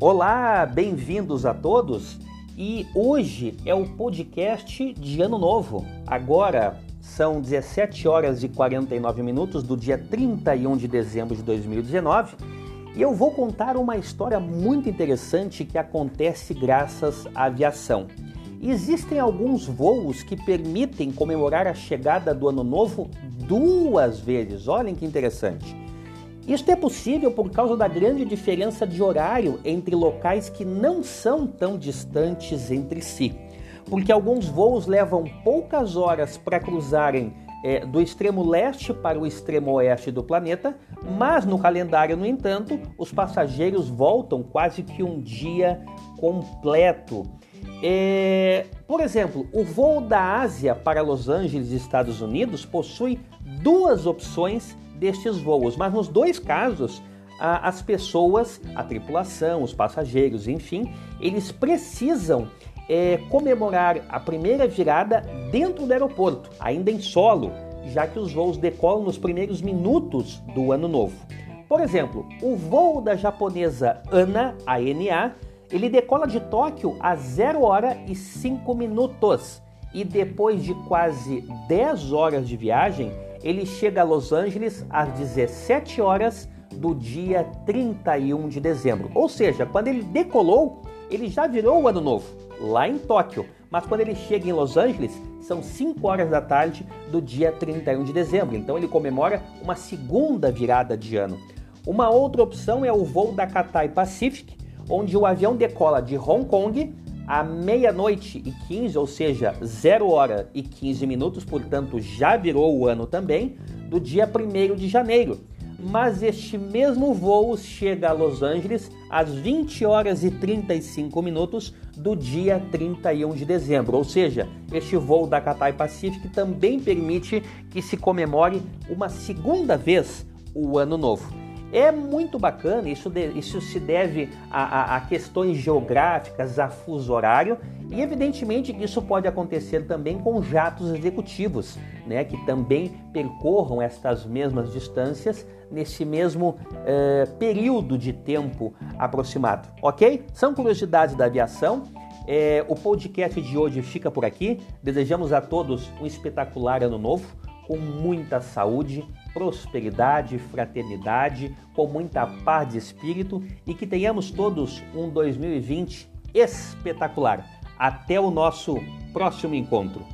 Olá, bem-vindos a todos. E hoje é o podcast de Ano Novo. Agora são 17 horas e 49 minutos do dia 31 de dezembro de 2019 e eu vou contar uma história muito interessante que acontece graças à aviação. Existem alguns voos que permitem comemorar a chegada do Ano Novo duas vezes. Olhem que interessante. Isto é possível por causa da grande diferença de horário entre locais que não são tão distantes entre si. Porque alguns voos levam poucas horas para cruzarem é, do extremo leste para o extremo oeste do planeta, mas no calendário, no entanto, os passageiros voltam quase que um dia completo. É, por exemplo, o voo da Ásia para Los Angeles, Estados Unidos, possui duas opções destes voos, mas nos dois casos, as pessoas, a tripulação, os passageiros, enfim, eles precisam é, comemorar a primeira virada dentro do aeroporto, ainda em solo, já que os voos decolam nos primeiros minutos do ano novo. Por exemplo, o voo da japonesa ANA, ANA, ele decola de Tóquio a 0 hora e 5 minutos e depois de quase 10 horas de viagem, ele chega a Los Angeles às 17 horas do dia 31 de dezembro. Ou seja, quando ele decolou, ele já virou o ano novo, lá em Tóquio. Mas quando ele chega em Los Angeles, são 5 horas da tarde do dia 31 de dezembro. Então ele comemora uma segunda virada de ano. Uma outra opção é o voo da Cathay Pacific, onde o avião decola de Hong Kong à meia-noite e 15, ou seja, 0 hora e 15 minutos, portanto já virou o ano também, do dia 1 de janeiro. Mas este mesmo voo chega a Los Angeles às 20 horas e 35 minutos do dia 31 de dezembro. Ou seja, este voo da Cathay Pacific também permite que se comemore uma segunda vez o ano novo. É muito bacana, isso, de, isso se deve a, a, a, questões geográficas, a fuso horário, e evidentemente que isso pode acontecer também com jatos executivos, né, que também percorram estas mesmas distâncias nesse mesmo eh, período de tempo aproximado, ok? São curiosidades da aviação. É, o podcast de hoje fica por aqui. Desejamos a todos um espetacular ano novo com muita saúde, prosperidade, fraternidade, com muita paz de espírito e que tenhamos todos um 2020 espetacular. Até o nosso próximo encontro.